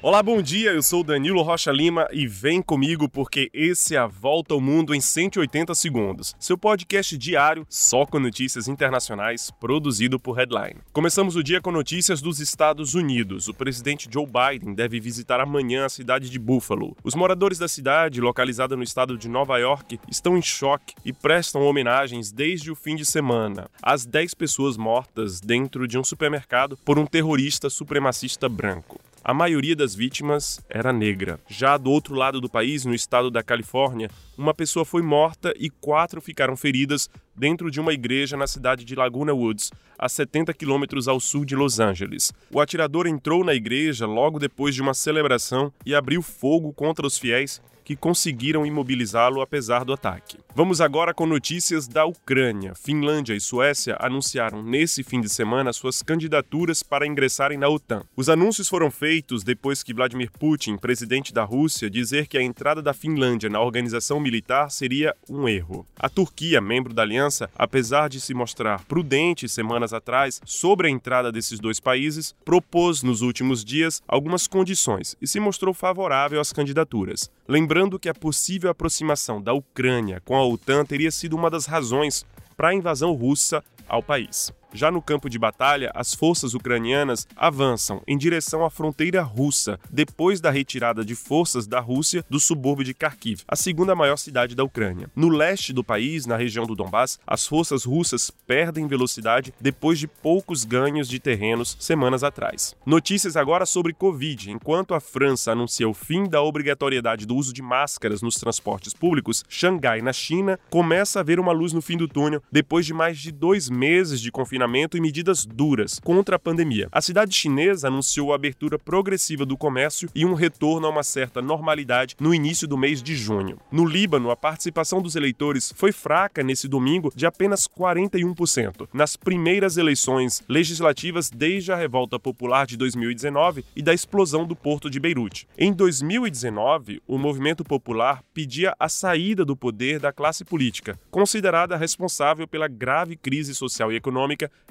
Olá, bom dia. Eu sou Danilo Rocha Lima e vem comigo porque esse é a Volta ao Mundo em 180 segundos. Seu podcast diário só com notícias internacionais, produzido por Headline. Começamos o dia com notícias dos Estados Unidos. O presidente Joe Biden deve visitar amanhã a cidade de Buffalo. Os moradores da cidade, localizada no estado de Nova York, estão em choque e prestam homenagens desde o fim de semana às 10 pessoas mortas dentro de um supermercado por um terrorista supremacista branco. A maioria das vítimas era negra. Já do outro lado do país, no estado da Califórnia, uma pessoa foi morta e quatro ficaram feridas dentro de uma igreja na cidade de Laguna Woods, a 70 quilômetros ao sul de Los Angeles. O atirador entrou na igreja logo depois de uma celebração e abriu fogo contra os fiéis que conseguiram imobilizá-lo apesar do ataque. Vamos agora com notícias da Ucrânia. Finlândia e Suécia anunciaram nesse fim de semana suas candidaturas para ingressarem na OTAN. Os anúncios foram feitos depois que Vladimir Putin, presidente da Rússia, dizer que a entrada da Finlândia na organização militar seria um erro. A Turquia, membro da aliança, apesar de se mostrar prudente semanas atrás sobre a entrada desses dois países, propôs nos últimos dias algumas condições e se mostrou favorável às candidaturas. Lembrando que a possível aproximação da Ucrânia com a OTAN teria sido uma das razões para a invasão russa ao país. Já no campo de batalha, as forças ucranianas avançam em direção à fronteira russa, depois da retirada de forças da Rússia do subúrbio de Kharkiv, a segunda maior cidade da Ucrânia. No leste do país, na região do Donbass, as forças russas perdem velocidade depois de poucos ganhos de terrenos semanas atrás. Notícias agora sobre Covid. Enquanto a França anuncia o fim da obrigatoriedade do uso de máscaras nos transportes públicos, Xangai, na China, começa a ver uma luz no fim do túnel depois de mais de dois meses de confinamento confinamento e medidas duras contra a pandemia. A cidade chinesa anunciou a abertura progressiva do comércio e um retorno a uma certa normalidade no início do mês de junho. No Líbano, a participação dos eleitores foi fraca nesse domingo de apenas 41%, nas primeiras eleições legislativas desde a revolta popular de 2019 e da explosão do porto de Beirute. Em 2019, o movimento popular pedia a saída do poder da classe política, considerada responsável pela grave crise social e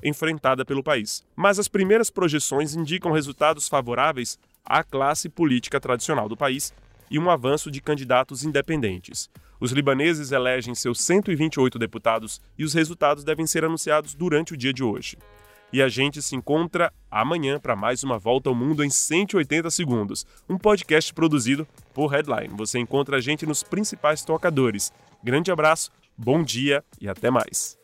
enfrentada pelo país. Mas as primeiras projeções indicam resultados favoráveis à classe política tradicional do país e um avanço de candidatos independentes. Os libaneses elegem seus 128 deputados e os resultados devem ser anunciados durante o dia de hoje. E a gente se encontra amanhã para mais uma volta ao mundo em 180 segundos, um podcast produzido por Headline. Você encontra a gente nos principais tocadores. Grande abraço, bom dia e até mais.